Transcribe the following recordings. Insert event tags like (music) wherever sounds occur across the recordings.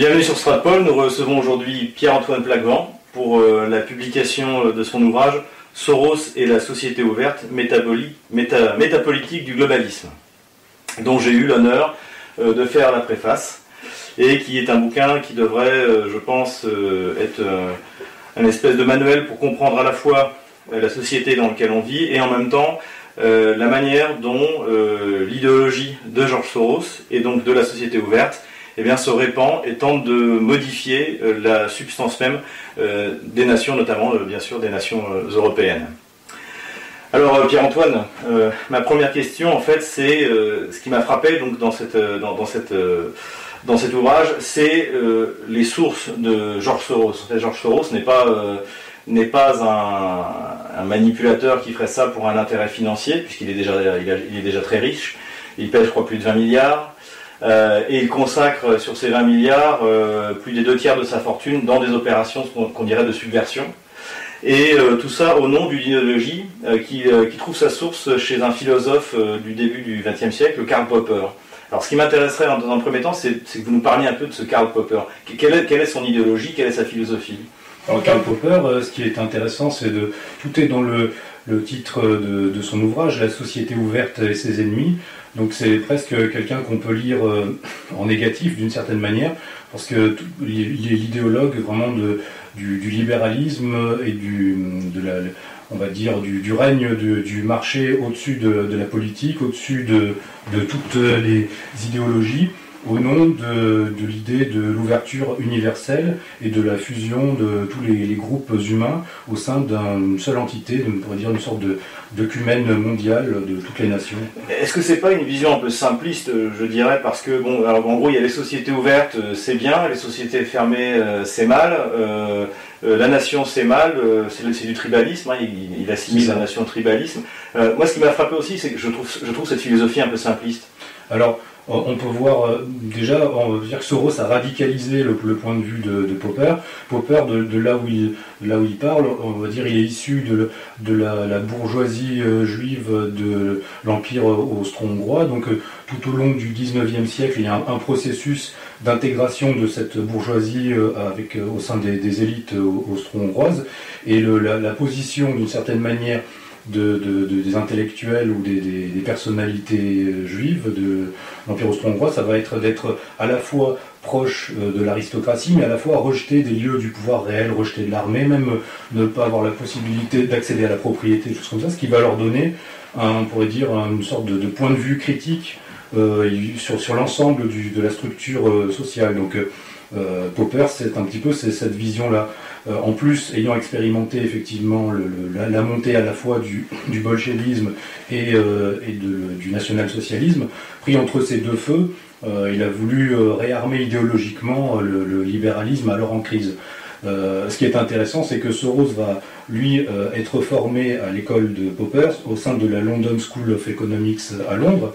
Bienvenue sur Stratpol. Nous recevons aujourd'hui Pierre-Antoine Plaquevent pour euh, la publication euh, de son ouvrage Soros et la société ouverte, métapolitique du globalisme, dont j'ai eu l'honneur euh, de faire la préface et qui est un bouquin qui devrait, je pense, être un espèce de manuel pour comprendre à la fois la société dans laquelle on vit et en même temps la manière dont l'idéologie de George Soros et donc de la société ouverte eh bien, se répand et tente de modifier euh, la substance même euh, des nations, notamment euh, bien sûr des nations européennes. Alors Pierre-Antoine, ma première question en fait c'est ce qui m'a frappé donc dans, cette, dans, cette, dans cet ouvrage, c'est les sources de Georges Soros. Georges Soros n'est pas, pas un, manipulateur qui ferait ça pour un intérêt financier, puisqu'il est, il, est déjà très riche. Il pèse, je crois, plus de 20 milliards. Euh, et il consacre sur ces 20 milliards euh, plus des deux tiers de sa fortune dans des opérations qu'on dirait de subversion. Et euh, tout ça au nom d'une idéologie qui, trouve sa source chez un philosophe du début du XXe siècle, Karl Popper. Alors ce qui m'intéresserait dans un premier temps, c'est que vous nous parliez un peu de ce Karl Popper. Quelle est, son idéologie, quelle est sa philosophie? Alors Karl Popper, ce qui est intéressant, c'est de... Tout est dans le, titre de, son ouvrage, La société ouverte et ses ennemis. Donc c'est presque quelqu'un qu'on peut lire euh, en négatif d'une certaine manière, parce que il est l'idéologue vraiment du, libéralisme et du, on va dire du, règne du marché au-dessus de, la politique, au-dessus de, de toutes les idéologies au nom de, l'idée de l'ouverture universelle et de la fusion de tous les, groupes humains au sein d'une seule entité, on pourrait dire une sorte de d'œcumène mondial de toutes les nations. Est-ce que c'est pas une vision un peu simpliste, je dirais, parce que bon, alors, en gros, il y a les sociétés ouvertes, euh, c'est bien, les sociétés fermées, euh, c'est mal. Euh, la nation, c'est mal, c'est du tribalisme, hein, il, il, assimile la nation au tribalisme. moi, ce qui m'a frappé aussi, c'est que je trouve, je trouve cette philosophie un peu simpliste. Alors, on peut voir euh, déjà, on veut dire que Soros a radicalisé le, point de vue de, Popper. Popper, de, là où il, là où il parle, on va dire, il est issu de, la, bourgeoisie euh, juive de l'empire austro-hongrois. Donc, euh, tout au long du 19e siècle, il y a un, processus d'intégration de cette bourgeoisie avec, au sein des, élites austro-hongroises. Et la position, d'une certaine manière, de, des intellectuels ou des, personnalités euh, juives de l'Empire austro-hongrois, ça va être d'être à la fois proche euh, de l'aristocratie, mais à la fois rejeter des lieux du pouvoir réel, rejeter de l'armée, même euh, ne pas avoir la possibilité d'accéder à la propriété, comme ça, ce qui va leur donner, on pourrait dire, une sorte de, point de vue critique sur, sur l'ensemble de la structure sociale. Donc Popper, c'est un petit peu cette vision-là. Euh, en plus, ayant expérimenté effectivement la, montée à la fois du, bolchevisme et, euh, du national-socialisme, pris entre ces deux feux, euh, il a voulu réarmer idéologiquement le, libéralisme alors en crise. ce qui est intéressant, c'est que Soros va, lui, être formé à l'école de Popper au sein de la London School of Economics à Londres,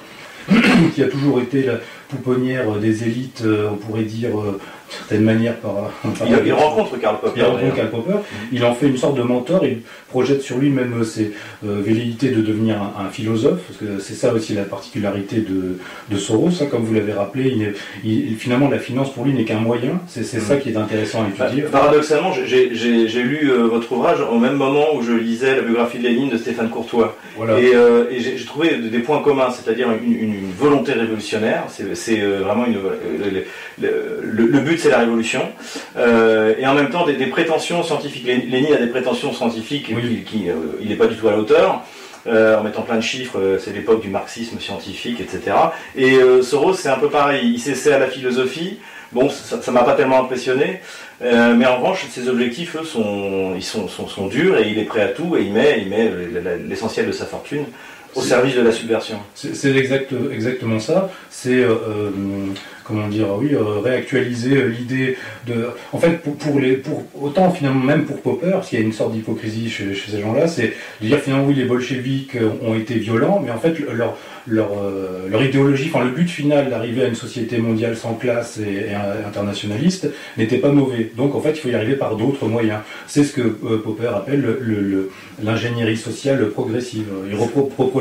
(coughs) qui a toujours été la pouponnière des élites, on pourrait dire, certaine manière par. il, rencontre Karl Popper. Il rencontre Karl Popper. Il en fait une sorte de mentor. Il projette sur lui même ses euh, velléités de devenir un, philosophe, parce que c'est ça aussi la particularité de, de Soros. Hein, comme vous l'avez rappelé, il, finalement la finance pour lui n'est qu'un moyen. C'est ça mm. qui est intéressant à étudier. Bah, paradoxalement, j'ai lu euh, votre ouvrage au même moment où je lisais la biographie de Lénine de Stéphane Courtois. Et, euh, j'ai trouvé des points communs, c'est-à-dire une, volonté révolutionnaire. C'est vraiment une, le, le but c'est la révolution, euh, et en même temps des, prétentions scientifiques. Lénine a des prétentions scientifiques qui, euh, il n'est pas du tout à la hauteur. Euh, en mettant plein de chiffres, c'est l'époque du marxisme scientifique, etc. Et Soros, c'est un peu pareil, il s'essaie à la philosophie, bon, ça ne m'a pas tellement impressionné, mais en revanche, ses objectifs, eux, sont, ils sont, sont, durs, et il est prêt à tout, et il met, il met l'essentiel de sa fortune au service de la subversion. C'est exact, exactement ça. C'est comment dire, oui, euh, réactualiser euh, l'idée de. En fait, pour, les, pour autant finalement même pour Popper, qu'il y a une sorte d'hypocrisie chez, ces gens-là, c'est de dire finalement oui, les bolcheviks euh, ont été violents, mais en fait leur idéologie, enfin le but final d'arriver à une société mondiale sans classe et, internationaliste n'était pas mauvais. Donc en fait, il faut y arriver par d'autres moyens. C'est ce que Popper appelle l'ingénierie sociale progressive. Il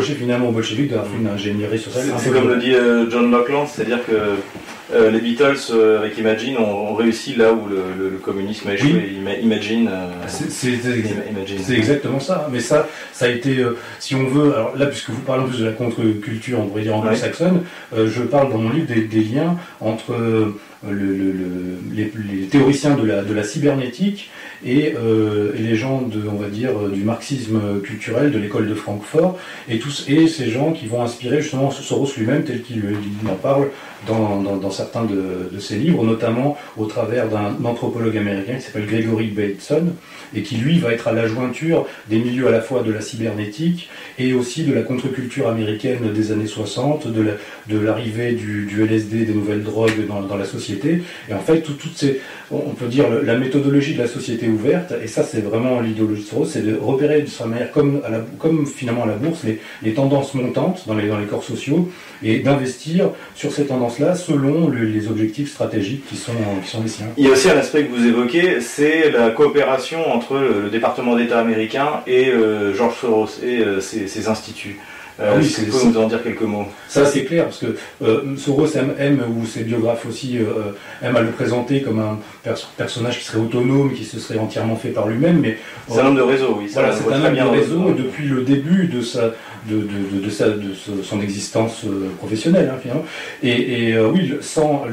reprochait finalement aux bolcheviks d'avoir fait une ingénierie sociale. C'est comme le dit John Locke, c'est-à-dire que euh, les Beatles euh, avec Imagine ont, réussi là où le, communisme a échoué. Imagine. Euh, c'est exactement ça. Mais ça, ça a été, si on veut, alors là, puisque vous parlez en plus de la contre-culture, on pourrait dire anglo-saxonne, je parle dans mon livre des, liens entre les, théoriciens de la, de la cybernétique et, les gens de, on va dire, du marxisme culturel de l'école de Francfort et tous et ces gens qui vont inspirer justement Soros lui-même tel qu'il en parle dans, certains de, ses livres, notamment au travers d'un anthropologue américain qui s'appelle Gregory Bateson, et qui lui va être à la jointure des milieux à la fois de la cybernétique et aussi de la contre-culture américaine des années 60, de l'arrivée du, LSD, des nouvelles drogues dans, la société. Et en fait, toutes ces, on peut dire la méthodologie de la société ouverte, et ça c'est vraiment l'idéologie de Soros, c'est de repérer de sa manière, comme, finalement à la bourse, les, tendances montantes dans les, corps sociaux, et d'investir sur ces tendances-là selon les objectifs stratégiques qui sont, qui sont les siens. Il y a aussi un aspect que vous évoquez, c'est la coopération entre le département d'État américain et euh, George Soros et euh, ses instituts. Euh, ah oui, c'est nous en dire quelques mots Ça, c'est clair, parce que euh, Soros aime, ou ses biographes aussi, euh, aiment à le présenter comme un personnage qui serait autonome, qui se serait entièrement fait par lui-même. mais C'est un homme de réseau, oui. Voilà, c'est un homme de réseau, depuis le début de sa, de, son existence professionnelle, hein, finalement. Et, oui, sans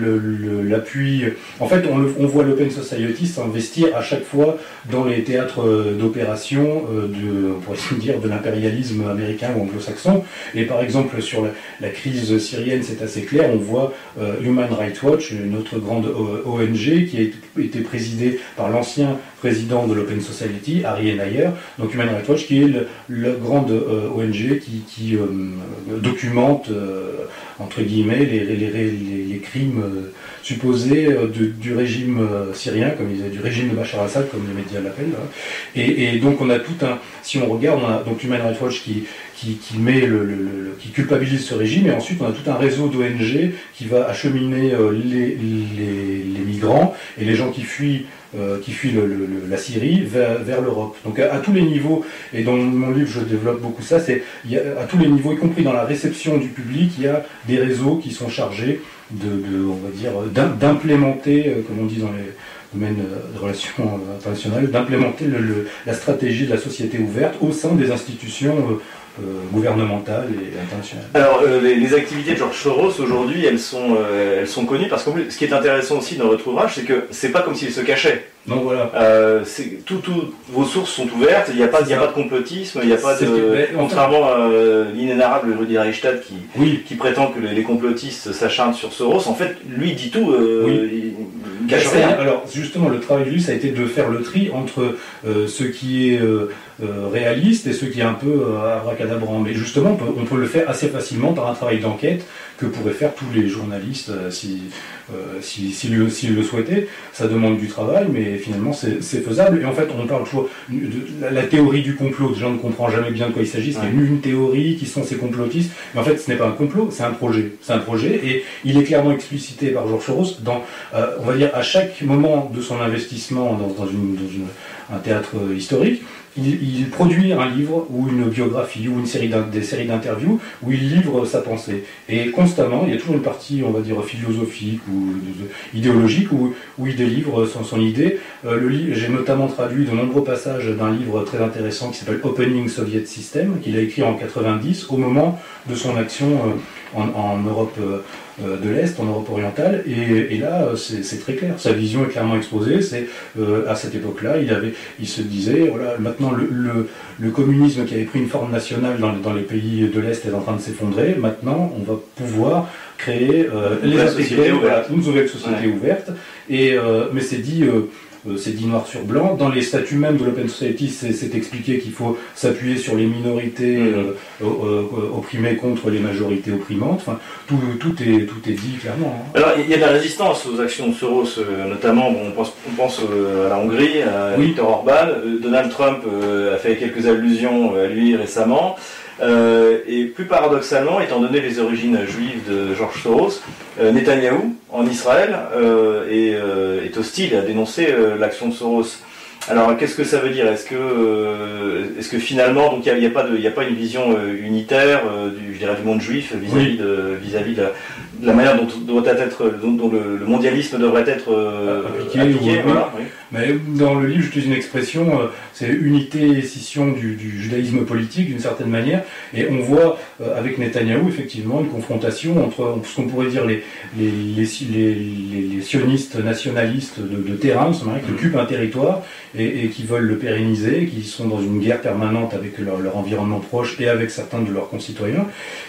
l'appui... en fait, on, voit l'Open Society s'investir à chaque fois dans les théâtres d'opération, de, (laughs) de l'impérialisme américain ou anglo-saxon, et par exemple, sur la, crise syrienne, c'est assez clair. On voit euh, Human Rights Watch, une autre grande ONG qui a été présidée par l'ancien président de l'Open Society, Harry Nayer. Donc Human Rights Watch, qui est la grande euh, ONG qui, euh, documente, entre guillemets, les, les crimes supposés du régime syrien, comme ils du régime de Bachar al-Assad, comme les médias l'appellent. Hein. Et, et, donc on a tout un, si on regarde, on a donc Human Rights Watch qui, qui, culpabilise ce régime, et ensuite on a tout un réseau d'ONG qui va acheminer euh, les, migrants et les gens qui fuient, euh, qui fuient la Syrie vers, l'Europe. Donc à, tous les niveaux, et dans mon livre je développe beaucoup ça, c'est à tous les niveaux, y compris dans la réception du public, il y a des réseaux qui sont chargés de, on va dire, d'implémenter, euh, comme on dit dans les domaines de relations internationales, d'implémenter la stratégie de la société ouverte au sein des institutions euh, gouvernementales et internationales. Alors, euh, les, activités de George Soros aujourd'hui, elles sont, euh, elles sont connues parce que ce qui est intéressant aussi dans votre ouvrage, c'est que c'est pas comme s'il se cachait. Donc voilà. tout, vos sources sont ouvertes, il n'y a, pas, a pas de complotisme, il n'y a pas de. contrairement à l'inénarrable Rudy Reichstadt qui, qui prétend que les, complotistes s'acharnent sur Soros, en fait, lui dit tout. oui. il Alors, justement, le travail de lui, ça a été de faire le tri entre ce qui est euh, réaliste et ce qui est un peu euh, abracadabrant. Mais justement, on peut, le faire assez facilement par un travail d'enquête que pourraient faire tous les journalistes euh, si, s'ils le, souhaitaient. Ça demande du travail, mais finalement c'est faisable. Et en fait, on parle toujours de la, théorie du complot. Les gens ne comprennent jamais bien de quoi il s'agit. C'est une théorie qui sont ces complotistes. Mais en fait, ce n'est pas un complot, c'est un projet. C'est un projet et il est clairement explicité par Georges Soros dans, on va dire, à chaque moment de son investissement dans, une, un théâtre historique il, produit un livre ou une biographie ou une série des séries d'interviews où il livre sa pensée. Et constamment, il y a toujours une partie, on va dire, philosophique ou idéologique où, il délivre son, son idée. Euh, J'ai notamment traduit de nombreux passages d'un livre très intéressant qui s'appelle Opening Soviet System, qu'il a écrit en 90 au moment de son action euh, en, Europe euh, de l'Est, en Europe orientale, et, là c'est très clair, sa vision est clairement exposée, c'est euh, à cette époque-là, il, avait, il se disait, voilà, maintenant le, communisme qui avait pris une forme nationale dans, les pays de l'Est est en train de s'effondrer, maintenant on va pouvoir créer euh, une, nouvelle société ouverte, et, mais c'est dit euh, c'est dit noir sur blanc. Dans les statuts même de l'Open Society, c'est expliqué qu'il faut s'appuyer sur les minorités mm-hmm. euh, euh, opprimées contre les majorités opprimantes. Enfin, tout, tout, est, tout est dit clairement. Hein. Alors, il y a de la résistance aux actions de Soros, notamment, on pense, on pense à la Hongrie, à Viktor Orban. Donald Trump a fait quelques allusions à lui récemment. Euh, et plus paradoxalement, étant donné les origines juives de George Soros, euh, Netanyahou, en Israël, euh, est, hostile et a dénoncé l'action de Soros. Alors, qu'est-ce que ça veut dire? Est-ce que, euh, est-ce que finalement, donc il n'y a, a pas une vision euh, unitaire euh, du, je dirais, du monde juif vis-à-vis de, vis-à-vis de, la, manière dont, doit être, dont, le, mondialisme devrait être appliqué, Mais dans le livre, j'utilise une expression, c'est unité et scission du, judaïsme politique d'une certaine manière, et on voit avec Netanyahou effectivement une confrontation entre ce qu'on pourrait dire les les, les, sionistes nationalistes de, terrain, qui mmh. occupent un territoire et, qui veulent le pérenniser, qui sont dans une guerre permanente avec leur, environnement proche et avec certains de leurs concitoyens,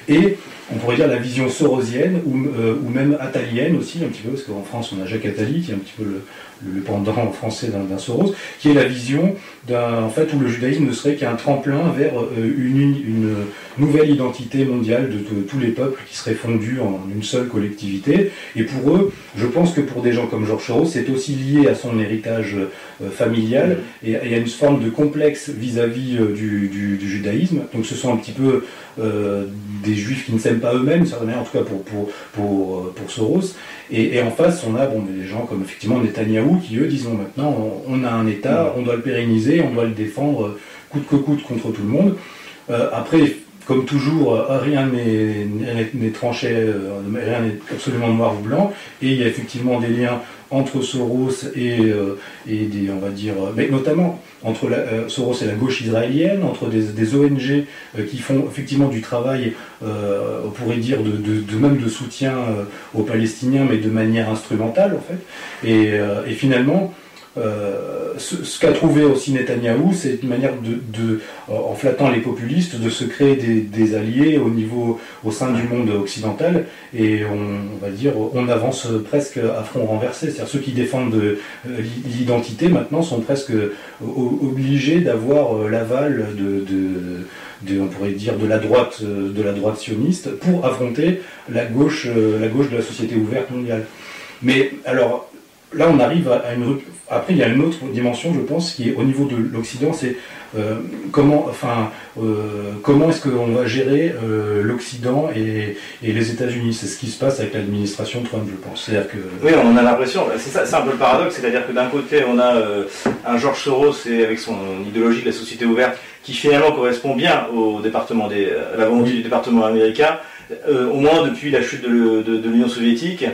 et on pourrait dire la vision sorosienne ou, euh, ou même attalienne aussi, un petit peu, parce qu'en France on a Jacques Attali, qui est un petit peu le, le pendant français d'un Soros, qui est la vision d'un, en fait, où le judaïsme ne serait qu'un tremplin vers euh, une, une, nouvelle identité mondiale de, tous les peuples qui seraient fondus en une seule collectivité. Et pour eux, je pense que pour des gens comme Georges Soros, c'est aussi lié à son héritage euh, familial et, y a une forme de complexe vis-à-vis euh, du, du, judaïsme. Donc ce sont un petit peu des juifs qui ne s'aiment pas eux-mêmes, en tout cas pour, pour, pour, pour Soros. Et, en face, on a des gens comme effectivement Netanyahou qui, eux, disons maintenant, on, a un État, on doit le pérenniser, on doit le défendre coûte que coûte contre tout le monde. Euh, après, comme toujours, euh, rien n'est tranché, euh, rien n'est absolument noir ou blanc, et il y a effectivement des liens entre Soros et, et des, on va dire, mais notamment entre la, Soros et la gauche israélienne, entre des, ONG qui font effectivement du travail, on pourrait dire, de, même de soutien aux Palestiniens, mais de manière instrumentale en fait. Et finalement, euh, ce, qu'a trouvé aussi Netanyahou, c'est une manière de, en flattant les populistes, de se créer des, alliés au niveau, au sein du monde occidental, et on, va dire, on avance presque à front renversé. C'est-à-dire ceux qui défendent euh, l'identité maintenant sont presque obligés d'avoir euh, l'aval de, on pourrait dire de la droite, de la droite sioniste, pour affronter la gauche, la gauche de la société ouverte mondiale. Mais alors là, on arrive à une après, il y a une autre dimension, je pense, qui est au niveau de l'Occident, c'est euh, comment, enfin, euh, comment est-ce qu'on va gérer euh, l'Occident et, les États-Unis? C'est ce qui se passe avec l'administration Trump, je pense. C'est-à-dire que oui, on a l'impression. C'est ça, c'est un peu le paradoxe, c'est-à-dire que d'un côté, on a un George Soros et avec son idéologie de la société ouverte, qui finalement correspond bien au département des, à la volonté du département américain, au moins depuis la chute de l'Union soviétique.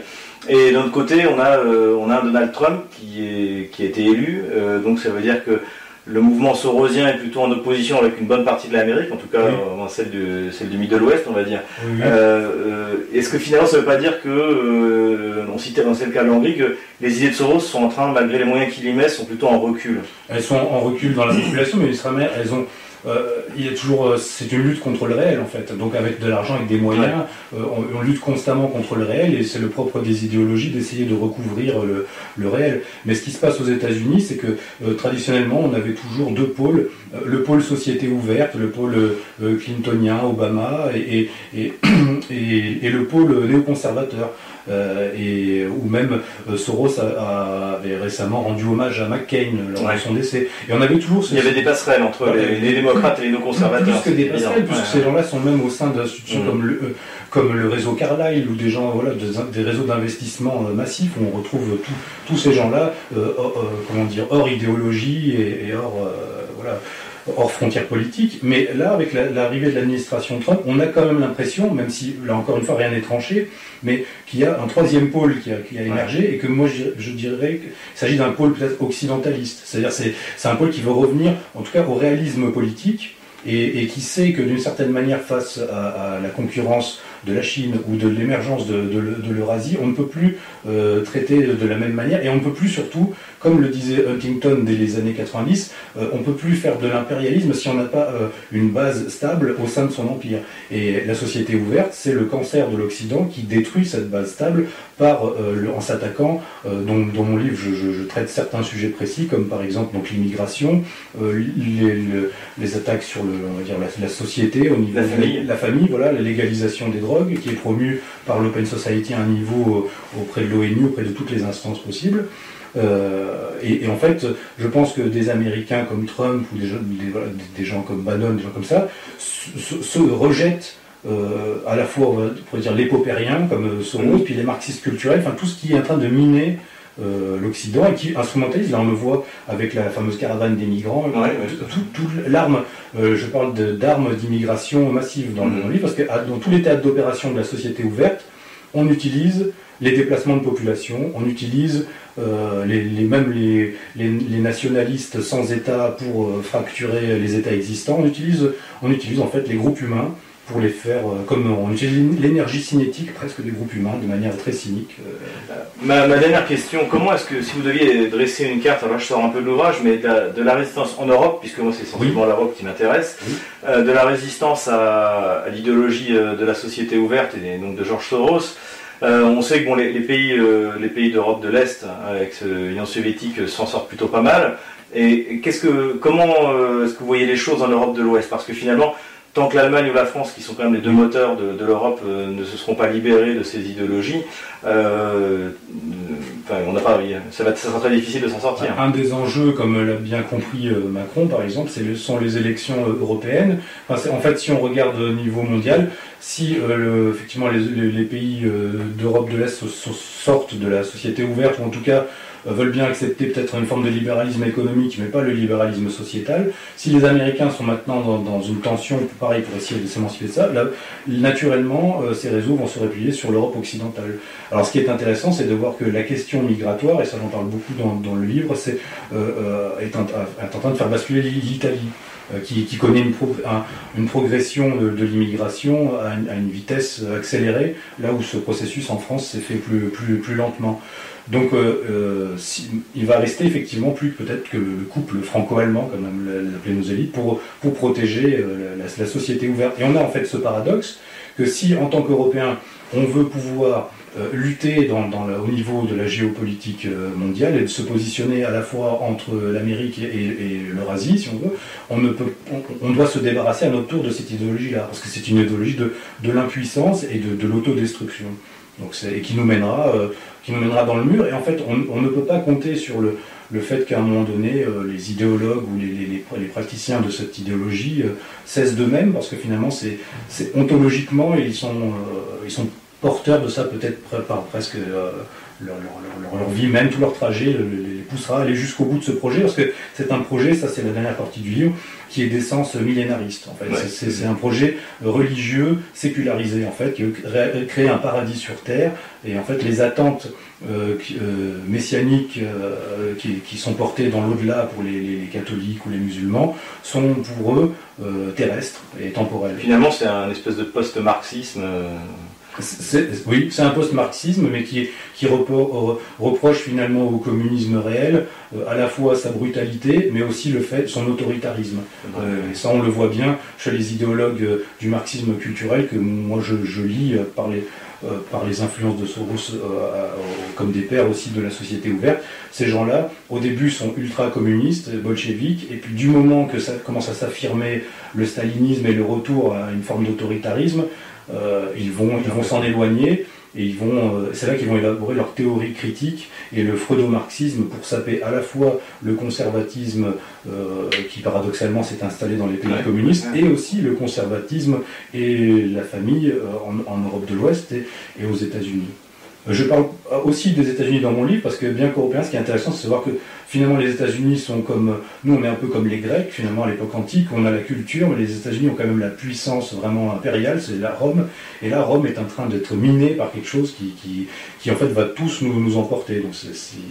Et d'un autre côté, on a, euh, on a un Donald Trump qui, est, qui a été élu, euh, donc ça veut dire que le mouvement sorosien est plutôt en opposition avec une bonne partie de l'Amérique, en tout cas celle, du, celle du Middle West, on va dire. Euh, est-ce que finalement ça ne veut pas dire que, on citait dans le cas de l'Hongrie, que les idées de Soros sont en train, malgré les moyens qu'il y met, sont plutôt en recul? Elles sont en recul dans la population, mais elles ont euh, il est toujours, euh, c'est une lutte contre le réel en fait. Donc avec de l'argent, avec des moyens, euh, on, lutte constamment contre le réel et c'est le propre des idéologies d'essayer de recouvrir le, réel. Mais ce qui se passe aux États-Unis, c'est que traditionnellement, on avait toujours deux pôles le pôle société ouverte, le pôle clintonien, Obama et, et, et (clears throat) le pôle néoconservateur. Euh, et, ou même euh, Soros avait récemment rendu hommage à McCain lors de son décès. Et on avait toujours. Il y avait des passerelles entre les, démocrates et les non-conservateurs. Plus que des passerelles, puisque ces gens-là sont même au sein d'institutions mm. comme le euh, comme le réseau Carlyle ou des gens voilà des, réseaux d'investissement massifs où on retrouve tous ces gens-là comment dire hors idéologie et, et hors voilà hors frontières politiques. Mais là, avec l'arrivée de l'administration Trump, on a quand même l'impression, même si là encore une fois rien n'est tranché, mais qu'il y a un troisième pôle qui a, émergé et que moi je, dirais qu'il s'agit d'un pôle peut-être occidentaliste. C'est-à-dire c'est un pôle qui veut revenir en tout cas au réalisme politique et, qui sait que d'une certaine manière face à la concurrence de la Chine ou de l'émergence de, l'Eurasie, on ne peut plus euh, traiter de la même manière et on ne peut plus surtout, comme le disait Huntington dès les années 90, euh, on ne peut plus faire de l'impérialisme si on n'a pas euh, une base stable au sein de son empire. Et la société ouverte, c'est le cancer de l'Occident qui détruit cette base stable par, en s'attaquant, dans, mon livre je, traite certains sujets précis, comme par exemple l'immigration, les, attaques sur le, on va dire, la, société, au niveau la famille. la famille, voilà, la légalisation des droits qui est promu par l'Open Society à un niveau euh, auprès de l'ONU, auprès de toutes les instances possibles. Euh, et, en fait, je pense que des Américains comme Trump ou des, gens comme Bannon, des gens comme ça, se, rejettent euh, à la fois, on pourrait dire, l'épopérien comme Soros, puis les marxistes culturels, enfin tout ce qui est en train de miner l'Occident et qui instrumentalise. Là, on le voit avec la fameuse caravane des migrants. tout, l'arme, je parle d'armes d'immigration massive dans, le livre, parce que ah, dans tous les théâtres d'opération de la société ouverte, on utilise les déplacements de population, on utilise euh, les, même les, nationalistes sans État pour euh, fracturer les États existants, on utilise, on utilise en fait les groupes humains pour les faire, euh, comme on utilise l'énergie cinétique presque des groupes humains de manière très cynique. Ma, dernière question, comment est-ce que, si vous deviez dresser une carte, alors là je sors un peu de l'ouvrage, mais de la, résistance en Europe, puisque moi c'est essentiellement l'Europe qui m'intéresse, de la résistance à, à l'idéologie de la société ouverte et donc de Georges Soros, euh, on sait que les, pays, euh, les pays d'Europe de l'Est, avec l'Union soviétique, euh, s'en sortent plutôt pas mal. Et qu'est-ce que, comment est-ce que vous voyez les choses en Europe de l'Ouest? Parce que finalement, tant que l'Allemagne ou la France, qui sont quand même les deux moteurs de, l'Europe, ne se seront pas libérés de ces idéologies, on n'a pas, ça, va, sera très difficile de s'en sortir. Un des enjeux, comme l'a bien compris Macron par exemple, ce sont les élections européennes. en fait, si on regarde au niveau mondial, si euh, effectivement les, pays euh, d'Europe de l'Est sortent de la société ouverte, ou en tout cas euh, veulent bien accepter peut-être une forme de libéralisme économique, mais pas le libéralisme sociétal, si les Américains sont maintenant dans, une tension, pareil, pour essayer de s'émanciper de ça, naturellement, ces réseaux vont se replier sur l'Europe occidentale. Alors ce qui est intéressant, c'est de voir que la question migratoire, et ça j'en parle beaucoup dans, le livre, c'est est en train de faire basculer l'Italie. Euh, qui, connaît une, progression de, l'immigration à, une vitesse accélérée, là où ce processus en France s'est fait plus, plus, lentement. Donc euh, euh, il va rester effectivement plus peut-être que le couple franco-allemand, comme l'appelaient nos élites, pour, pour protéger la, société ouverte. Et on a en fait ce paradoxe que si en tant qu'Européens on veut pouvoir euh, lutter dans, au niveau de la géopolitique euh, mondiale et de se positionner à la fois entre l'Amérique et, l'Eurasie, si on veut, on, ne peut, on, doit se débarrasser à notre tour de cette idéologie-là, parce que c'est une idéologie de, l'impuissance et de, de l'autodestruction. Et qui nous mènera, euh, qui nous mènera dans le mur. Et en fait, on, ne peut pas compter sur le, fait qu'à un moment donné, les idéologues ou les, praticiens de cette idéologie cessent d'eux-mêmes, parce que finalement, c'est ontologiquement, ils sont porteurs de ça peut-être par presque euh, leur, vie même, tout leur trajet les poussera à aller jusqu'au bout de ce projet, parce que c'est un projet, ça c'est la dernière partie du livre, qui est d'essence millénariste. En fait. C'est un projet religieux, sécularisé, en fait, qui veut créer un paradis sur Terre, et en fait les attentes euh, euh, messianiques qui, sont portées dans l'au-delà pour les, catholiques ou les musulmans sont pour eux terrestres et temporels. Finalement c'est un espèce de post-marxisme oui, c'est un post-marxisme, mais qui, qui reproche finalement au communisme réel euh, à la fois sa brutalité, mais aussi le fait, son autoritarisme. Euh, et ça, on le voit bien chez les idéologues euh, du marxisme culturel que moi je, lis par les, par les influences de Soros comme des pères aussi de la société ouverte. Ces gens-là, au début, sont ultra-communistes, bolcheviques, et puis du moment que ça commence à s'affirmer le stalinisme et le retour à une forme d'autoritarisme, ils vont ils vont s'en éloigner et ils vont, euh, c'est là qu'ils vont élaborer leur théorie critique et le freudo-marxisme pour saper à la fois le conservatisme euh, qui paradoxalement s'est installé dans les pays communistes et aussi le conservatisme et la famille en, Europe de l'Ouest et aux États-Unis. Je parle aussi des États-Unis dans mon livre parce que bien qu'européen, ce qui est intéressant, c'est de voir que finalement les États-Unis sont comme nous, on est un peu comme les Grecs finalement à l'époque antique. On a la culture, mais les États-Unis ont quand même la puissance vraiment impériale, c'est la Rome. Et là, Rome est en train d'être minée par quelque chose qui, en fait va tous nous, nous emporter. Donc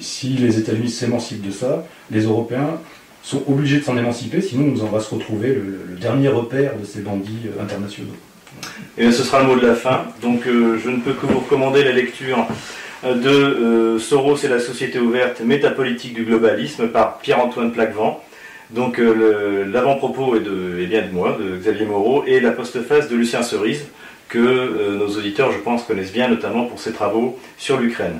si, les États-Unis s'émancipent de ça, les Européens sont obligés de s'en émanciper, sinon on va se retrouver le dernier repère de ces bandits euh, internationaux. Et ce sera le mot de la fin. Donc euh, je ne peux que vous recommander la lecture euh, de euh, Soros et la société ouverte, métapolitique du globalisme par Pierre-Antoine Plaquevent. Donc l'avant-propos est, de, bien de moi, de Xavier Moreau, et la postface de Lucien Cerise, que nos auditeurs, je pense, connaissent bien, notamment pour ses travaux sur l'Ukraine.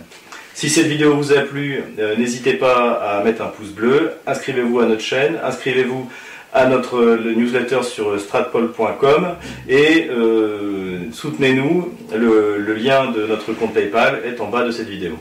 Si cette vidéo vous a plu, n'hésitez pas à mettre un pouce bleu, inscrivez-vous à notre chaîne, inscrivez-vous à notre newsletter sur stratpol.com et euh, soutenez-nous. Le lien de notre compte PayPal est en bas de cette vidéo.